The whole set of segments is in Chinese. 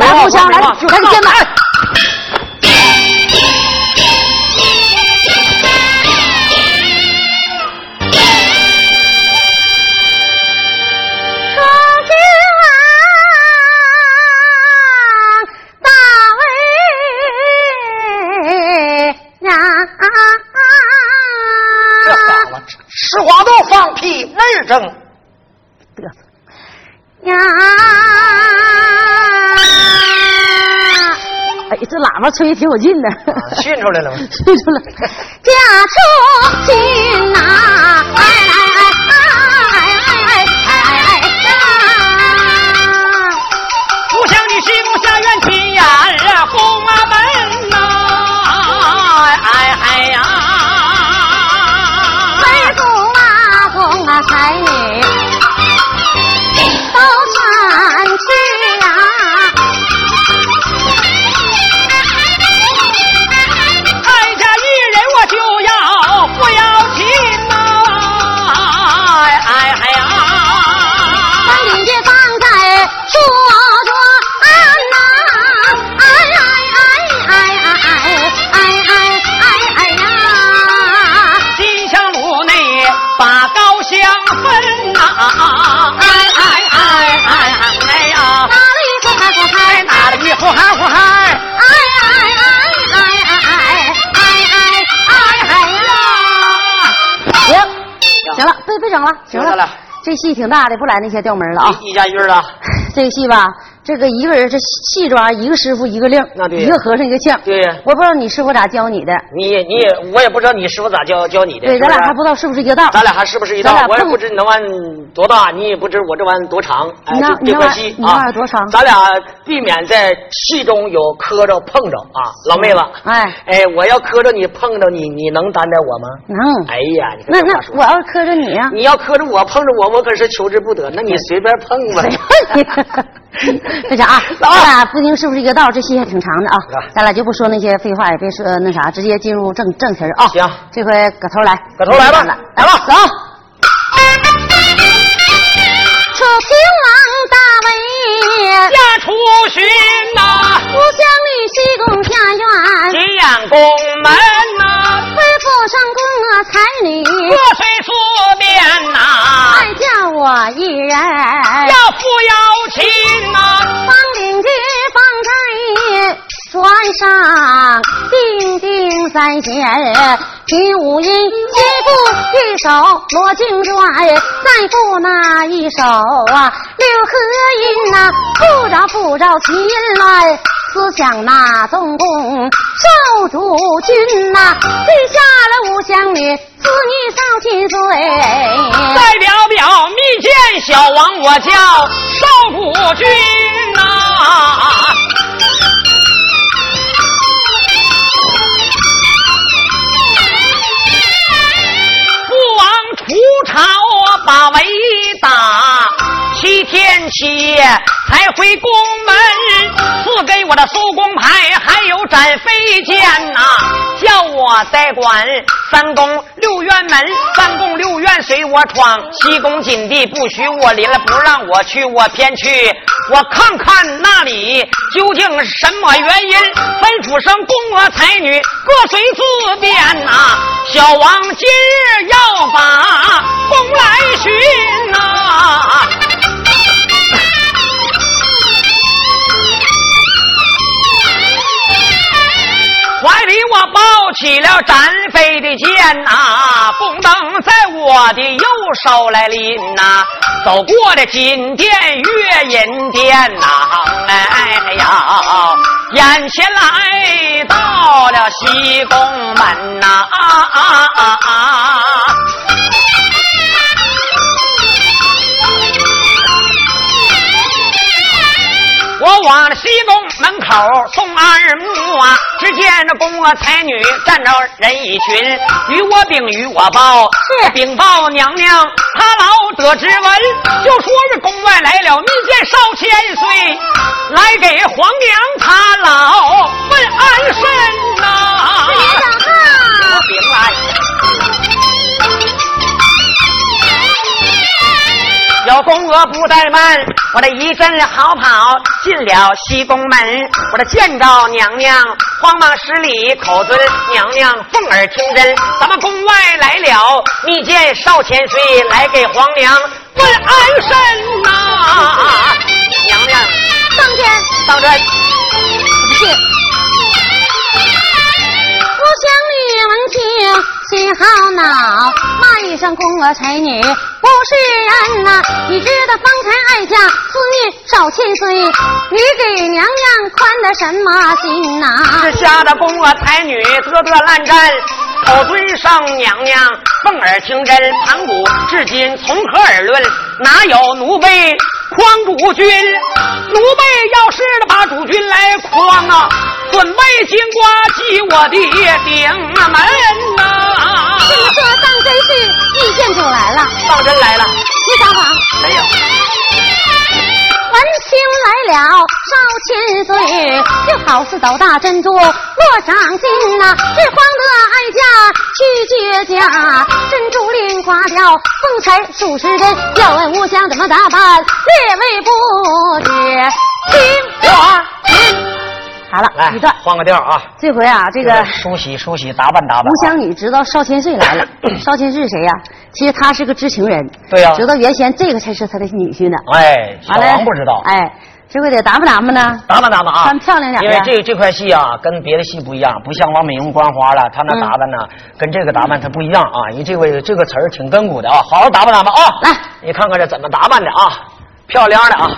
来互相来，开始见吧。实话都放屁，没人争。得瑟。呀。哎，这喇叭吹的挺有劲的，训出来了吗？训出来，家出军呐！哎哎哎哎哎哎哎呀！不想你西宫下院亲呀，红啊门这戏挺大的，不来那些调门了啊。一家音儿啊，这个戏吧，这个一个人这戏抓一个师傅一个令，那对呀一个和尚一个呛。对呀我不知道你师傅咋教你的，你也你也我也不知道你师傅咋教教你的，对，咱俩还不知道是不是一个道。咱俩还是不是一道咱俩？我也碰不知你那玩意多大，你也不知我这玩意多长。哎，你那这你那玩这可惜你那多长咱俩避免在戏中有磕着碰着啊，老妹子。哎哎，我要磕着你碰着你，你能担待我吗？能。哎呀，你看那那这话说我要是磕着你呀、你要磕着我碰着我，我可是求之不得。那你随便碰吧。这啥啊？咱俩不定是不是一个道，这戏还挺长的啊啊。咱俩就不说那些废话，也别说那啥，直接进入正正题儿啊。行这回搁头来，搁头来吧来来吧走。楚平王大威，家出巡呐，故乡里西宫下院，西阳宫门呐，恢复上宫啊才女，过岁四面呐，爱叫我一人，要父要亲上叮叮三弦，平五音击鼓一首罗经传，再复那一首啊六合音呐、不着不着其音来。思想那总共少主君呐、记下了五香女，子女少七岁。再表表密见小王，我叫少主君呐。朝把围打，七天七夜才回宫门，赐给我的苏公牌，还有斩飞剑呐、叫我再管三宫六院门，三宫六院随我闯，西宫禁地不许我临了，不让我去，我偏去，我看看那里究竟什么原因，吩咐声宫娥才女各随自便呐、小王今日要把宫来寻呐、怀里我抱起了展飞的剑呐、弓灯在我的右手来拎呐、走过了金殿月银殿呐、哎呀，眼前来到了西宫门呐、啊啊啊啊！我往西宫门口送二目啊，只见那宫娥才女站着人一群，与我禀与我报，是禀报娘娘，他老得知闻，就说是宫外来了密见少千岁，来给皇娘他老问安身呐、哈，禀来。有了宫娥不怠慢，我这一阵好跑进了西宫门，我这见着娘娘，慌忙施礼，口尊娘娘凤耳听真。咱们宫外来了，密见少千岁来给皇娘问安身呐。娘娘，当天，当真？不信。我乡女闻听心好恼，骂一声宫娥才女不是人呐！你知道方才爱家思女少千岁，你给娘娘宽的什么心呐？是吓得宫娥才女得得烂战，口尊上娘娘凤耳听真，盘古至今从何而论？哪有奴婢诓主君？奴婢要是把主君来诓啊，准备金瓜击我的顶门呐！说当真是遇见主来了？当真来了？你撒谎？没有。闻听来了烧千岁，就好似斗大珍珠落掌心呐、这慌得哀家去绝家，珍珠链挂掉，风采数十针。要问吾将怎么打扮，列位不知。听我听。好了，来一段。换个调啊！这回啊，这个梳洗梳洗，打扮打扮啊。吴湘女知道少千岁来了，少千岁是谁呀、其实他是个知情人，对呀知道原先这个才是他的女婿呢。哎，王不知道。哎，这回得打扮打扮呢。打扮打扮啊，穿漂亮点因为这这块戏啊，跟别的戏不一样，不像王美荣、关花了，他那嗯打扮呢，跟这个打扮他不一样啊。因为这个这个词儿挺根骨的啊，好好打扮打扮啊。来，你看看这怎么打扮的啊，漂亮的啊。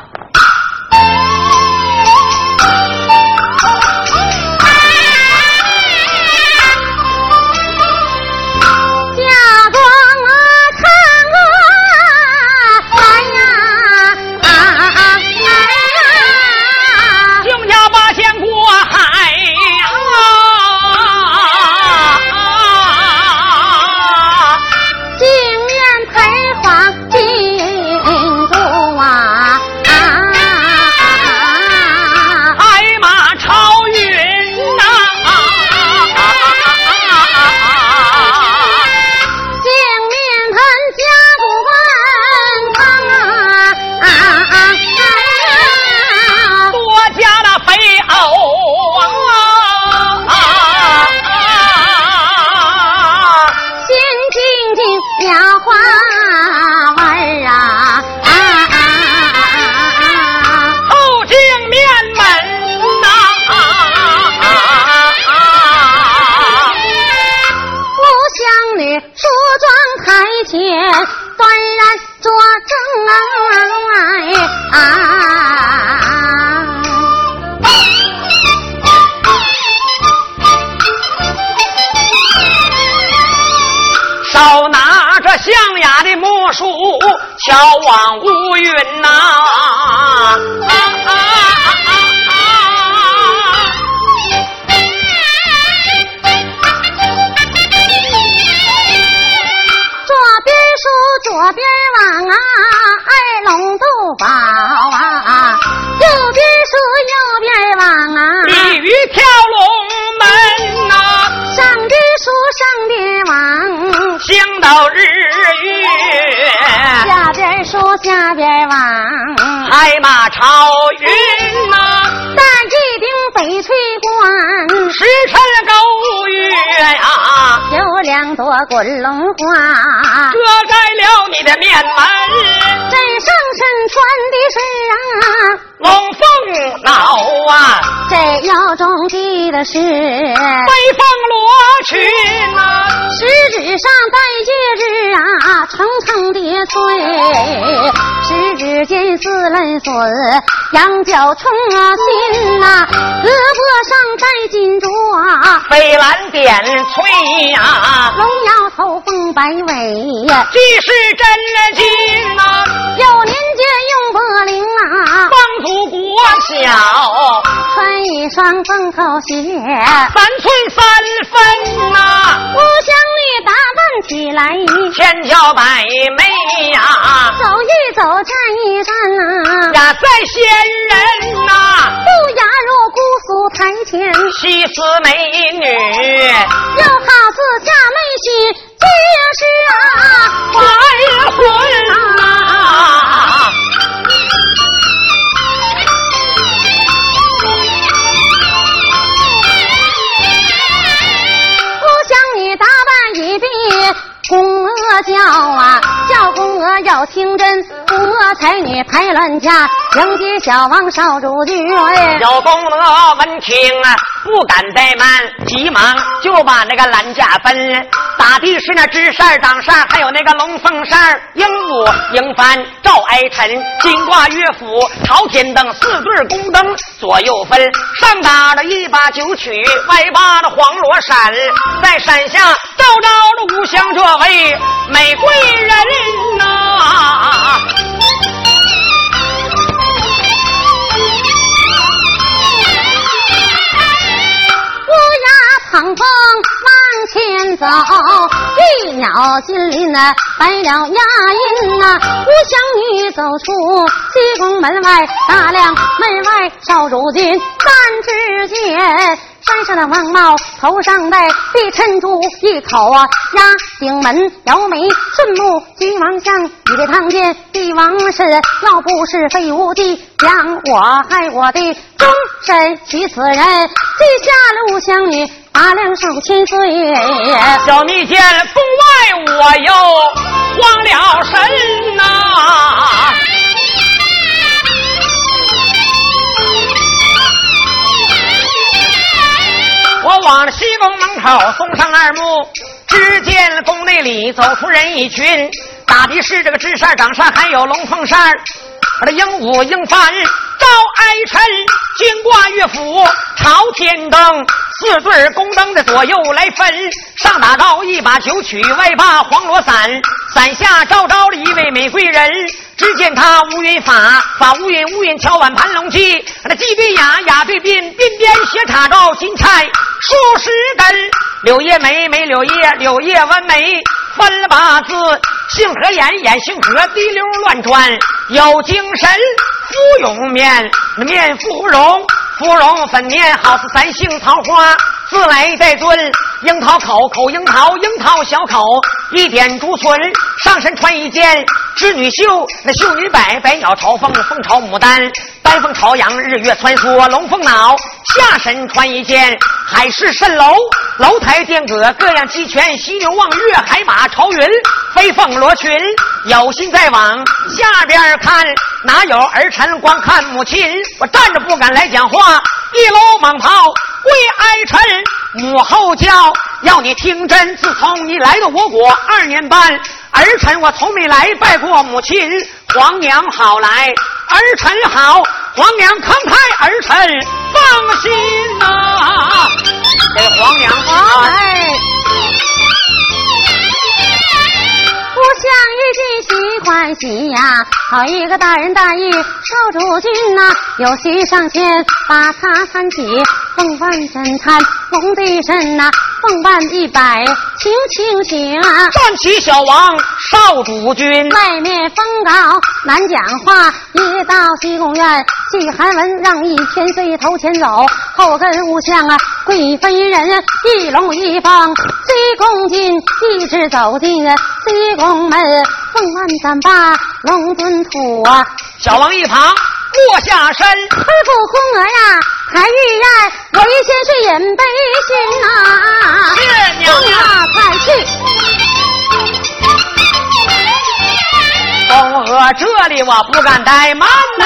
手拿着象牙的木梳，瞧望乌云呐、左边梳左边往啊，二龙斗宝啊；右边梳右边往啊，鲤鱼跳龙往，星斗日月，下边说下边往。拍马朝云呐、戴一顶翡翠冠，时辰勾月呀、有两朵滚龙花，遮盖了你的面门，这上身穿的是啊，龙凤脑啊，这腰中系的是食飞凤罗裙呐、指上戴戒指啊，层层叠翠，十指间丝 lần 笋，羊角冲啊心呐、胳膊上戴金镯啊，飞蓝点翠呀、龙腰头凤摆尾呀。既是真金呐、有年间用不灵啊，帮祖国小，穿一双凤头鞋，三寸三分呐、不像你打扮起来，千娇百媚呀、走一走站一站呐、呀，在仙人呐、不亚入姑苏台前，西施美女，又好似夏妹婿，这是啊，怀魂呐、叫啊！叫公娥要听真，公娥才女排乱家，迎接小王少主君。小公娥闻听啊，不敢怠慢，急忙就把那个拦架奔。打的是那知扇、掌扇，还有那个龙凤扇、鹦鹉、迎帆、赵哀臣、金挂乐府、朝天灯四对宫灯左右分。上打了一把九曲，外八的黄罗伞，在山下照着了五香这位美贵人呐。唐风往前走，一鸟金鳞呐，摆了牙印呐。五香女走出西宫门外，大亮门外少主君，但只见。山上的王帽，头上戴碧珍珠，一口啊压顶门，摇眉顺目，君王相，你的堂见帝王是，要不是废物的将我害我的终身娶此人，记下了五香女，八两寿千岁。小蜜见宫外我又慌了神呐。往西宫门口送上二目，只见了宫内里走出人一群，打的是这个智扇、掌扇，还有龙凤扇，我的鹦鹉、鹰帆、赵哀臣、金挂乐府、朝天灯，四对宫灯的左右来分，上打高一把九曲，外把黄罗伞，伞下照着了一位美贵人。只见他乌云发，发乌云，乌云敲碗盘龙髻，那鸡对牙，牙对鬓，鬓边斜插着金钗数十根。柳叶眉，眉柳叶，柳叶弯眉，分了八字。杏核眼，眼杏核，滴溜乱转，有精神。芙蓉面，面芙蓉，芙蓉粉面，好似三杏桃花。自来带尊，樱桃口，口樱桃，樱桃小口，一点竹笋，上身穿一件织女袖，那绣女摆，百鸟朝凤，凤朝牡丹，丹凤朝阳，日月穿梭，龙凤脑，下身穿一件海市蜃楼，楼台殿阁，各样齐全，犀牛望月，海马朝云，飞凤罗裙，有心再往下边看，哪有儿臣光看母亲？我站着不敢来讲话，一搂蟒袍跪哀臣。母后叫，要你听真。自从你来到我国二年半，儿臣我从没来拜过母亲。皇娘好来，儿臣好，皇娘慷慨，儿臣放心呐。给皇娘哎。不想一喜欢喜呀，好一个大仁大义少主君呐！有喜上前把他搀起，凤冠神探龙的身呐，凤冠一摆轻轻行。站起小王少主君，外面风高难讲话，一到西宫院祭韩文，让一千岁头前走，后跟五相啊贵妃人，一龙一凤西宫进，一直走进西。宫门凤万三把龙尊土啊，小王一旁过下身，吩咐宫娥呀，还玉燕，我一千岁饮杯心呐，是娘娘，快去。宫娥这里我不敢怠慢呐，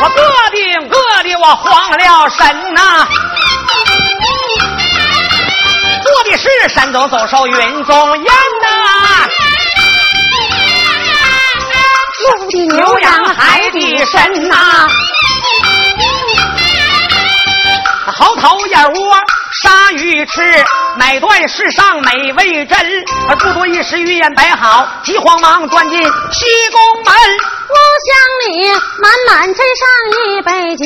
我个定个的我慌了神呐。做的是山中走兽云中雁呐，陆地牛羊海底参呐，猴头燕窝鲨鱼翅，每段世上美味珍，而不多一时，鱼眼摆好，急慌忙钻进西宫门。屋厢里满满斟上一杯酒，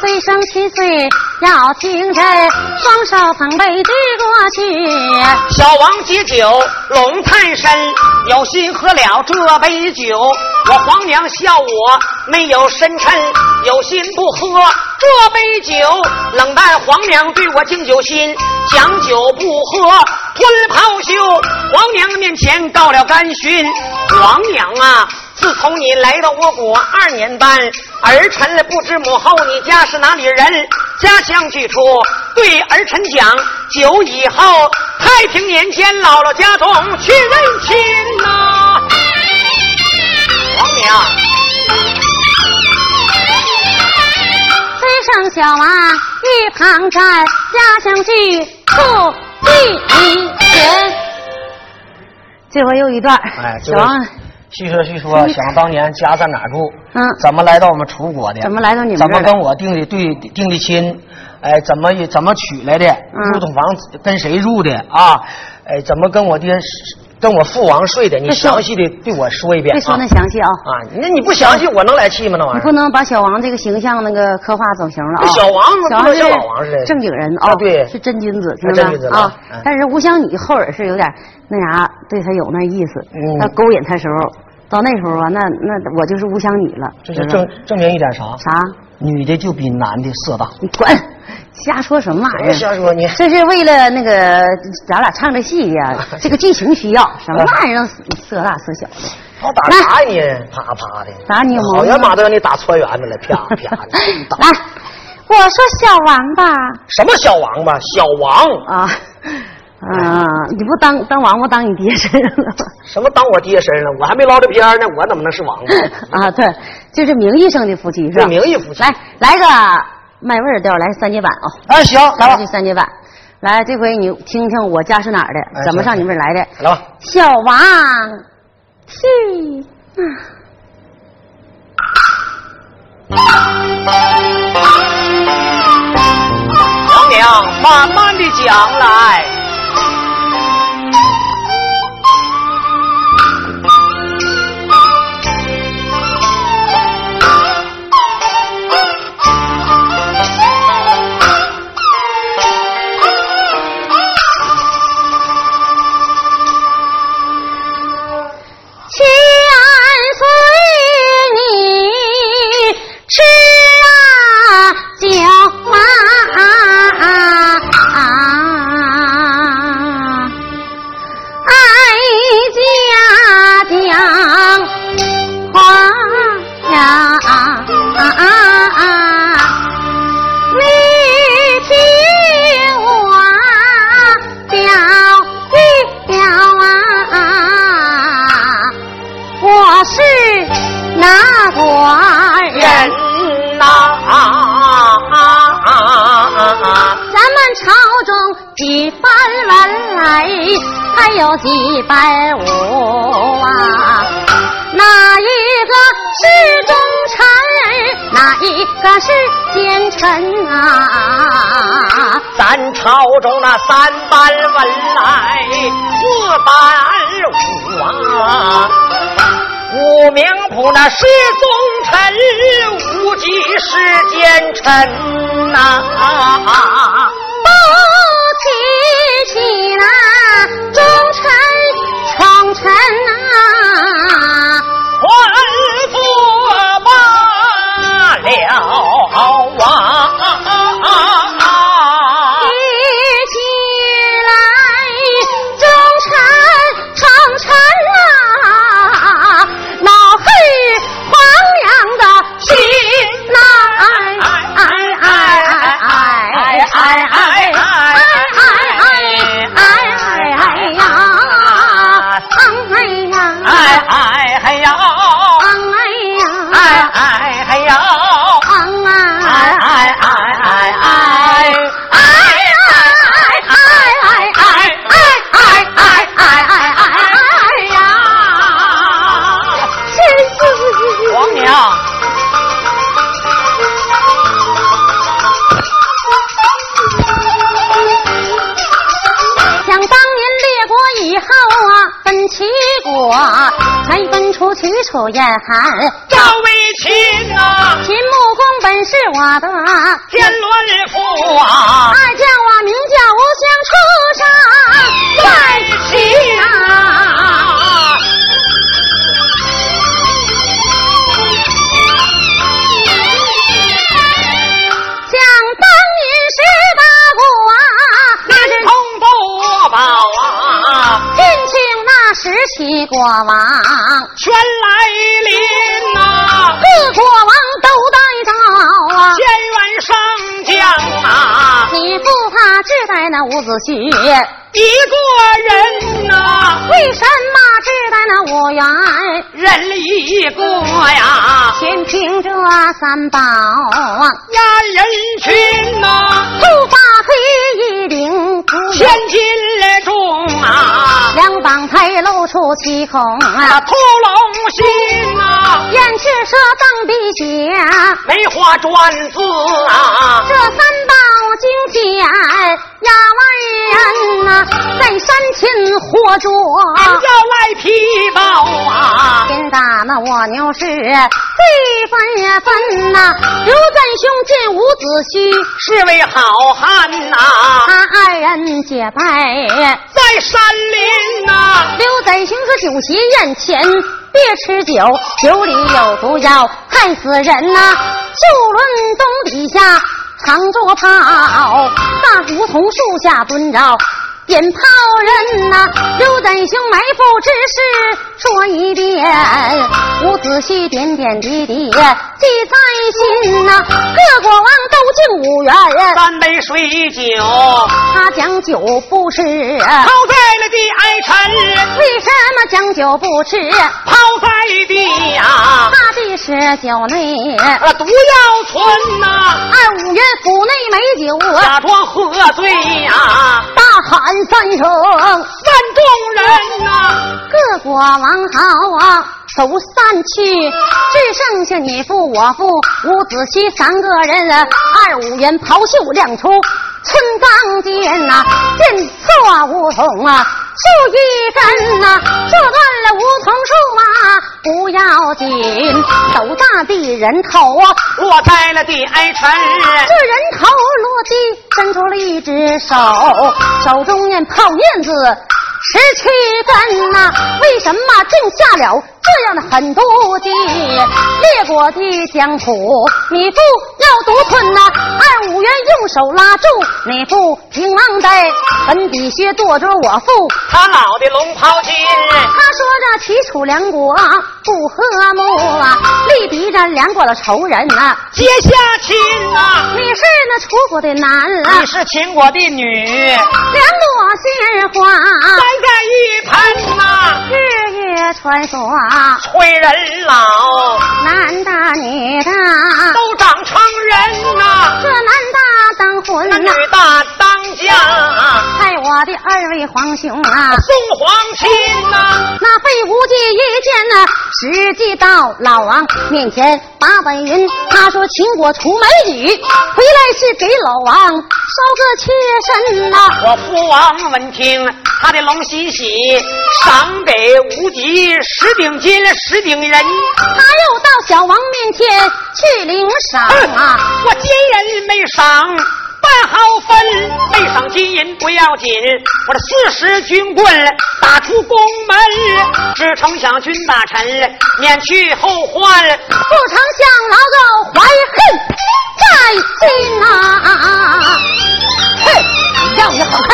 醉生七岁 要听真，双手捧杯递过去。小王接酒，龙探身，有心喝了这杯酒。我皇娘笑我没有深沉，有心不喝这杯酒。冷淡皇娘对我敬酒心，讲酒不喝吞袍袖。皇娘面前告了干勋，皇娘啊。自从你来到我国二年半，儿臣不知母后你家是哪里人？家乡居处，对儿臣讲，久以后太平年间，姥姥家中去认亲呐。王娘，虽生小娃一旁站，家乡剧处第一人。这回又一段，哎，小王叙说叙说，想当年家在哪儿住？嗯怎么来到我们楚国的？怎么来到你们怎么跟我定的对定的亲？哎，怎么怎么娶来的？嗯入洞房跟谁住的啊？哎，怎么跟我爹跟我父王睡的？你详细的对我说一遍别说那啊！详细啊，啊，那你不详细，我能来气吗？那玩意儿你不。能把小王这个形象那个刻画走形了啊。小王小王像老王似的正经人啊，啊对是真君子，是君子啊嗯，但是吴湘女后耳是有点那啥，对他有那意思，嗯要勾引他时候，到那时候啊，那那我就是吴湘女了，这是证证明一点啥？啥？女的就比男的色大。你滚！瞎说什么玩意儿？瞎说你这是为了那个咱俩唱这戏呀，这个剧情需要，什么玩意儿色大色小的？好打啥呀你？啪啪的，打你有毛好病呀妈都让你打穿圆子了，啪 啪的。打来，我说小王八什么小王八？小王？啊啊！你不当当王八当你爹身上了吗？什么当我爹身上了？我还没捞着边呢，我怎么能是王八？啊，对，这是名义上的夫妻是吧？名义夫妻。来来个卖味儿调，来三节板啊！哎，行，来吧这，三节板。来，这回你听听我家是哪儿的，哎怎么上你们这儿来的？来吧。小王去娘娘慢慢的讲来。三班文来，四班武啊，武名谱那是忠臣，无忌是奸臣呐、许褚、燕韩、赵魏秦啊，秦穆公本是我的，天伦父啊，伍子胥。一个人呐，为什么只待那五元人一个呀？先凭这三宝啊，压人群呐，头发黑一顶，千斤重啊，两膀才露出七孔啊，屠龙心呐，燕赤蛇当鼻血，梅花转子啊，这三宝惊天压万人呐。在山前活捉，要来皮包啊！天打那蜗牛是最分分呐！刘赞雄见伍子胥是位好汉呐，他二人结拜在山林呐。刘赞雄说：“酒席宴前别吃酒，酒里有毒药，害死人呐！就论东底下扛着炮，大梧桐树下蹲着。”点炮人呐，刘赞雄埋伏之事说一遍，我仔细点点滴滴记在心呐。各国王都敬五元，三杯水酒，他将酒不吃，抛在了地哀臣。为什么将酒不吃？抛在地呀，他的是酒内毒药存呐。二五元府内美酒，假装喝醉呀，大喊。三声，万众人呐，各国王好啊，都散去，只剩下你父我父伍子胥三个人了。二五元袍袖亮出春刚剑呐，剑错梧桐啊，树一根呐，说断了梧桐树啊，不要紧，斗大的人头啊，落在了地哀臣。这人头落地。伸出了一只手，手中念泡面子十七根呐。为什么种下了这样的狠毒计？列国的疆土，你不要独吞呐。啊五元用手拉住你父，平王在坟底下剁着我父，他老的龙袍金。他说着齐楚两国不和睦啊，力敌着两国的仇人啊，结下亲呐。你是那楚国的男啊。你是秦国的女，两朵鲜花栽在一盆呐，日月穿梭催人老，男大女大都长成人呐，这男大当婚，那女大当家，害我的二位皇兄啊，送皇亲呐，那费无忌一见呐，实际到老王面前把本云，他说秦国出美女，回来是给老王。烧个妾身呐！我父王闻听，他的龙喜喜，赏给无极十顶金，十顶人。他又到小王面前去领赏啊！我金人没赏半毫分，没赏金银不要紧，我这四十军棍打出宫门，只成想军大臣免去后患，不成想老狗怀恨在心啊！哼，样子好看。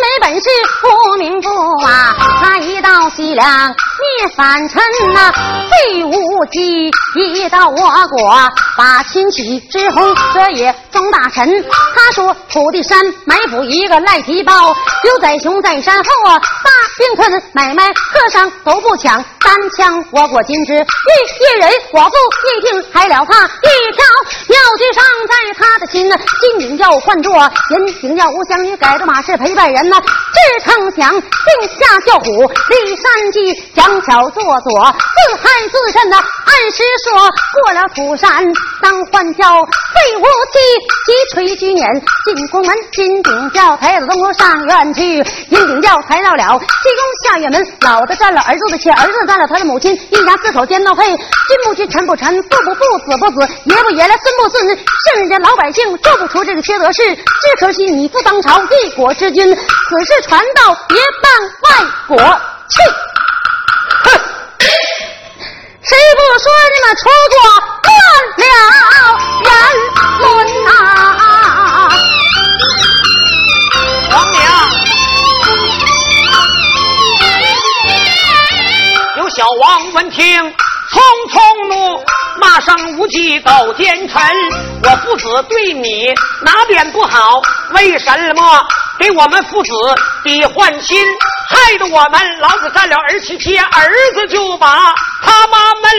没本事不明不啊，他一到西凉灭反臣呐，费无忌一到我国把亲戚之红，这也装大臣。他说土地山埋伏一个赖皮包，刘仔雄在山后啊，大兵屯买卖客商都不抢，单枪我国金枝一一人，我不一定还了他一条妙计上在他的心呢，金顶要换作银顶要无相，你改着。马氏陪伴人呢，只成想定下叫虎，立山鸡讲巧做左，自害自身呢。按时说过了土山当换轿，废武器急吹举撵进宫门，金顶轿抬到东宫上院去，银顶轿抬到了西宫下院门，老的占了儿子的妾，儿子占了他的母亲，一家四口颠倒配，君不君，臣不臣，父不父，子不子，爷不爷来，孙不孙，剩下老百姓做不出这个缺德事，只可惜你父当朝一。国之君，此事传到别办外国去。谁不说你们出过断了人伦呐？王娘，有小王闻听，匆匆怒。骂上无忌斗奸臣。我父子对你哪点不好？为什么给我们父子的换亲，害得我们老子占了儿妻妾，儿子就把他妈们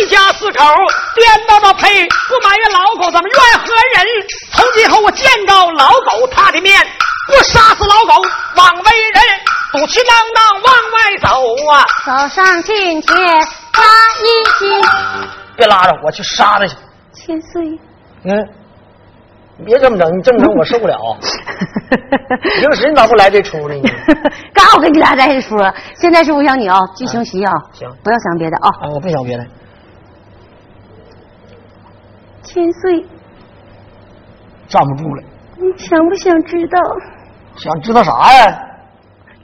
一家四口颠倒到配，不埋怨老狗，怎么怨何人？从今后我见着老狗他的面，不杀死老狗枉为人，赌气囊囊往外走啊！走上金钱扎一斤，别拉着我去杀他去。千岁。嗯，你别这么整，你这么整我受不了。平时你咋不来这出呢？你 刚我跟你俩在这说，现在是我想你啊，剧情需要，行不要想别的啊。啊，我不想别的。千岁，站不住了，你想不想知道？想知道啥呀？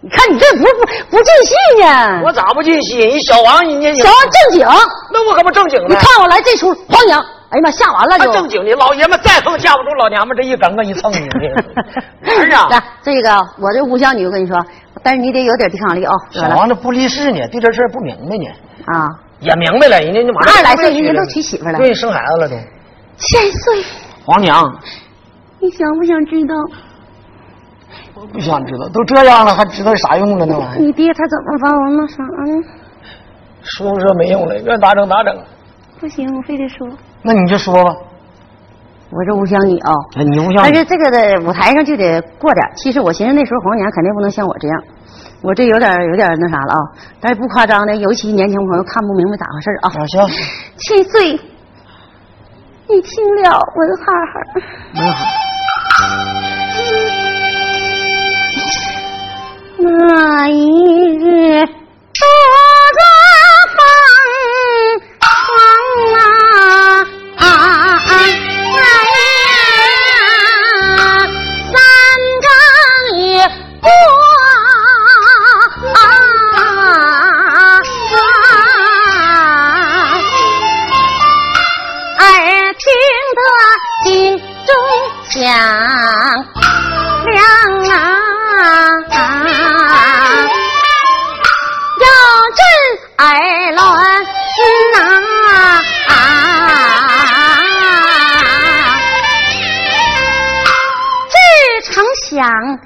你看你这不不不尽兴呢？我咋不尽戏？人小王，人家小王正经，那我可不正经呢。你看我来这出黄娘，哎呀妈，吓完了就。正经的，老爷们再横架不住老娘们这一梗梗一蹭你。儿啊，来，这个我这吴香女，我跟你说，但是你得有点抵抗力啊。小王这不离世呢，对这事儿不明白呢。啊，也明白了，人家就马上二十来岁人家都娶媳妇了对，生孩子了都。千岁，黄娘，你想不想知道？我不想知道，都这样了，还知道啥用了那玩意儿？你爹他怎么把我那啥呢？说说没用了，愿咋整咋整。不行，我非得说。那你就说吧。我这吴香女啊，哎你吴香女，但是这个的舞台上就得过点儿。其实我寻思那时候黄娘肯定不能像我这样，我这有点有点那啥了啊。但是不夸张的，尤其年轻朋友看不明白咋回事儿啊。小行，七岁，你听了文哈哈。文哈那一日，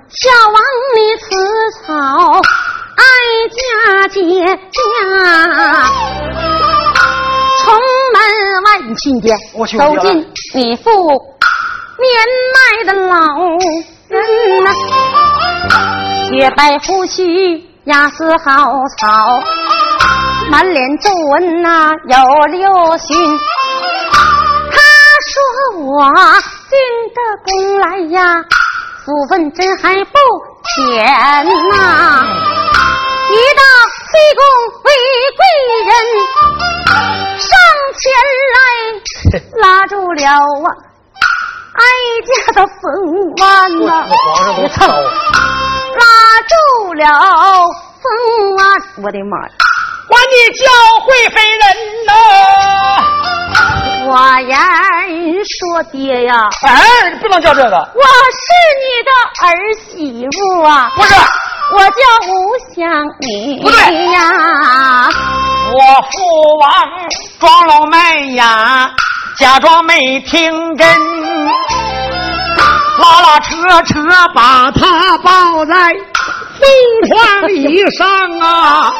小王你辞草哀家姐家。从门外你去你爹，走进你父年迈的老人呐、雪白胡须压似好草，满脸皱纹呐、有六旬。他说我进的宫来呀，福分真还不浅呐、一到西宫为贵人，上前来 拉住了啊，哀家的凤丸呐。拉住了凤丸，我的妈呀！管你教会非人呐！我言说爹呀，哎，你不能叫这个。我是你的儿媳妇啊，不是，我叫吴香妮不对呀。我父王装聋卖哑，假装没听真，拉拉扯扯把他抱在凤凰椅上啊！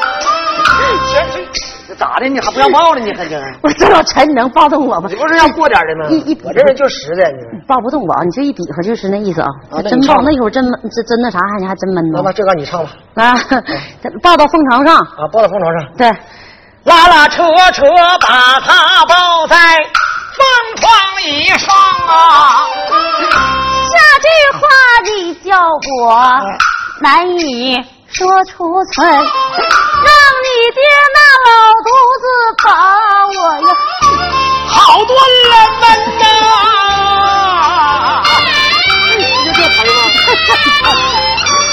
咋的？你还不让抱了？你还这？我这老陈，你能抱动我吗？你不是要过点的吗？一一我这人就实在，你抱不动我啊！你这一比划就是那意思啊。啊真抱那会儿真闷这真那啥，你还真闷呢那那这个你唱吧，啊！抱到凤床上，啊，抱到凤床上。对，拉拉扯扯把他抱在凤床以上啊！下句话的效果难以说出村，让你爹那老犊子把我呀，好多人们呐！就这词吗？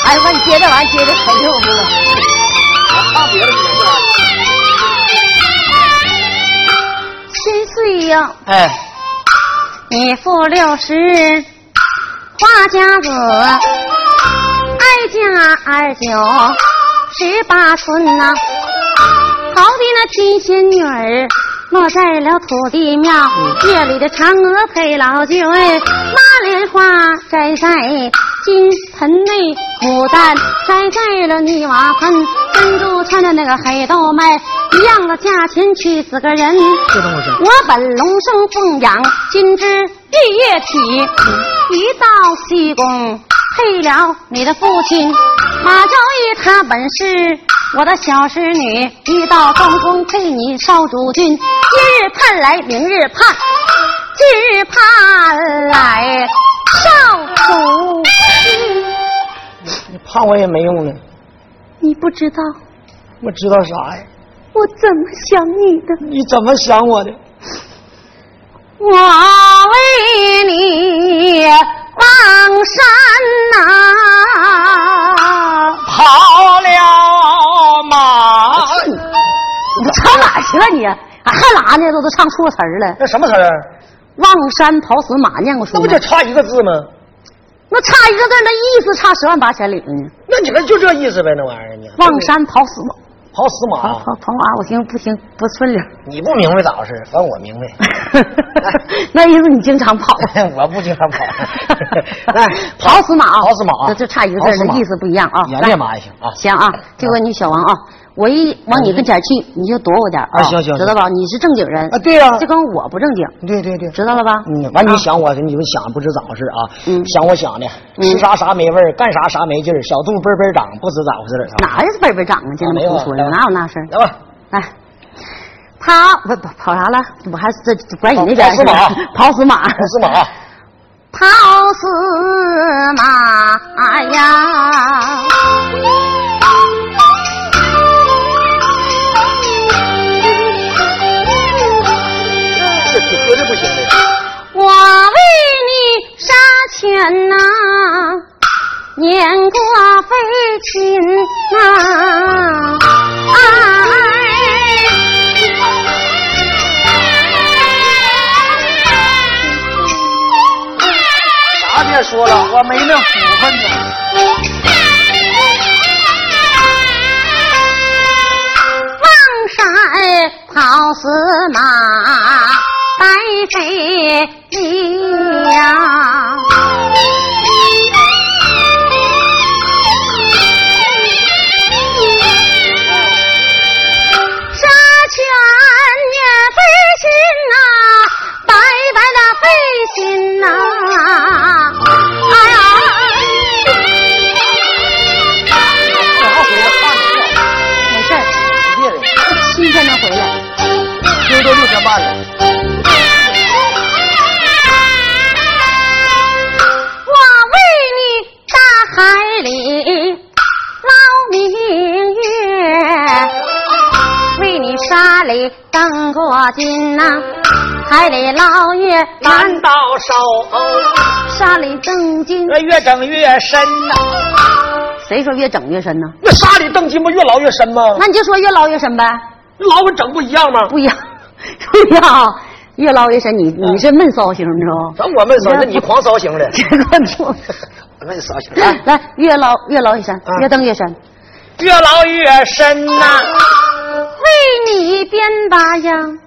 哎呀妈，你接着玩意儿接着我不了。唱别的你没事儿。千岁呀，哎，你负六十花家子，二九十八春呐、好比那天仙女儿落在了土地庙，夜里的嫦娥配老君，马莲花摘在金盆内，牡丹摘在了泥瓦盆，珍珠穿的那个黑豆麦，一样的价钱去死个人。我本龙生凤养，今之玉叶体，一到西宫配了你的父亲马昭义，他本是我的小侍女，一到东宫配你少主君，今日盼来明日盼，今日盼来少主君。你盼我也没用呢，你不知道我知道啥呀？我怎么想你的？你怎么想我的？我为你望山呐、跑了马，你唱哪去了你？还拉呢？都都唱错词了。那什么词儿？望山跑死马，念过书那不就？差一个字吗？那差一个字，那意思差十万八千里呢。那你们就这意思呗？那玩意儿你望山跑死马，跑死跑马跑，跑马，我行不行不顺溜。你不明白咋回事？反正我明白。那意思你经常跑。我不经常跑。来，跑死马啊！跑死马啊这就差一个字意思不一样啊。演来练马也行啊。行啊，这回你小王啊，我一往你跟前去，你就躲我点儿啊行行知道吧？你是正经人啊对呀这跟我不正经，对对对，知道了吧？嗯，完你想我，你们想不知咋回事啊？嗯想我想的，嗯吃啥啥没味儿，干啥啥没劲儿，小肚嘣嘣长，不知咋回事儿啊？哪有倍倍长啊？就那么胡说的，哪有那事儿？来吧，来，跑不不跑啥了？我还是这这管你那边 跑死马跑死马，跑死马啊！跑死马呀！绝对不行的。我为你杀犬呐、年过非亲呐、啥别说了，我没那福分呢。望山跑死马，白飞呀！金呐、海里捞月难到手沙里登金。越整越深呐？谁说越整越深呢？那沙里登金不越捞越深吗？那你就说越捞越深呗，捞跟整不一样吗？不一样，不一样，越捞越深。你你是闷骚型，你知道吗？咱我闷骚，那你狂骚型的，闷骚型。来，来越捞越捞越深，啊越蹬越深。越捞越深呐！为你编把秧，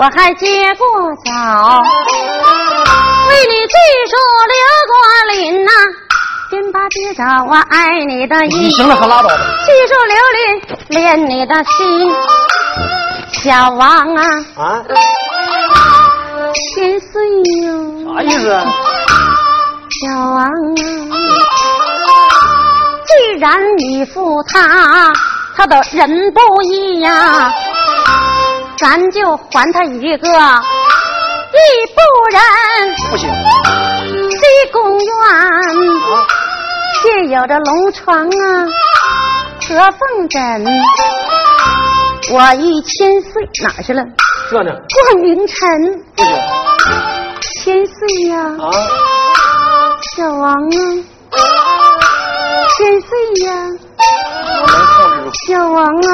我还接过枣，为你醉树流过林呐、编把结枣，我爱你的你意，行了，可拉倒吧。细树流林恋你的心，小王啊，啊，千岁哟，啥意思啊？小王啊，既然你负他，他的人不义呀，咱就还他一个义不仁。不行，西宫院现有着龙床啊和凤枕，我一千岁哪去了？这呢过明晨不行千岁呀、啊！小王啊，千岁呀。小王啊，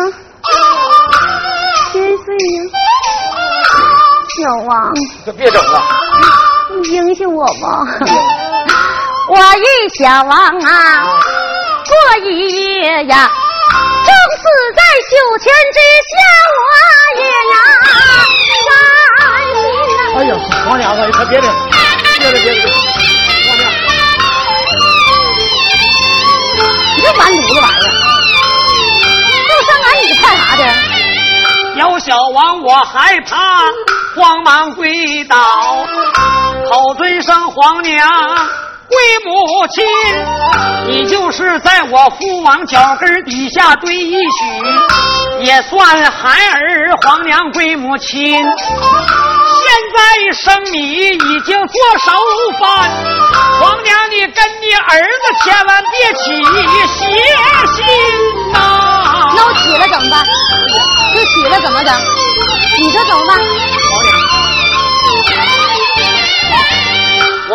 小王，别整了！你英雄我吗？我与小王啊过一夜呀，正死在九泉之下我也呀。哎呀，王娘子，你可别整，别别别，王娘，你子玩意儿，路上来你怕啥的？有小王我害怕。慌忙跪倒，口尊声皇娘。为母亲，你就是在我父王脚跟底下堆一许，也算孩儿皇娘归母亲。现在生米已经做熟饭，皇娘你跟你儿子千万别起邪心呐！那我起了怎么办？这起了怎么整？你说怎么办？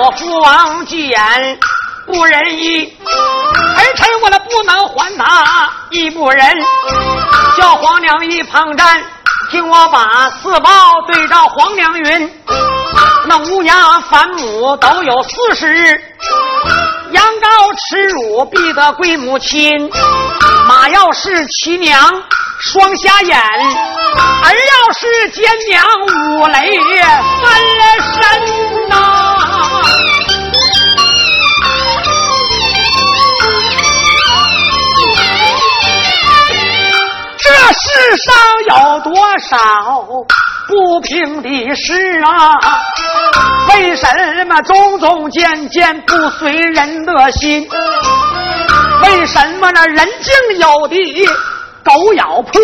我父王见不仁义，儿臣我那不能还他义不仁，叫皇娘一旁站，听我把四报对照皇娘云。那无娘反母都有四十日，羊羔耻辱必得归母亲。马要是骑娘双瞎眼，儿要是奸娘五雷翻了身呐、这世上有多少不平的事啊？为什么种种件件不随人的心？为什么那人竟有的狗咬破？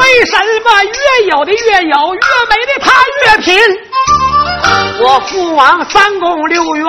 为什么越有的越有，越没的他越贫？我父王三宫六院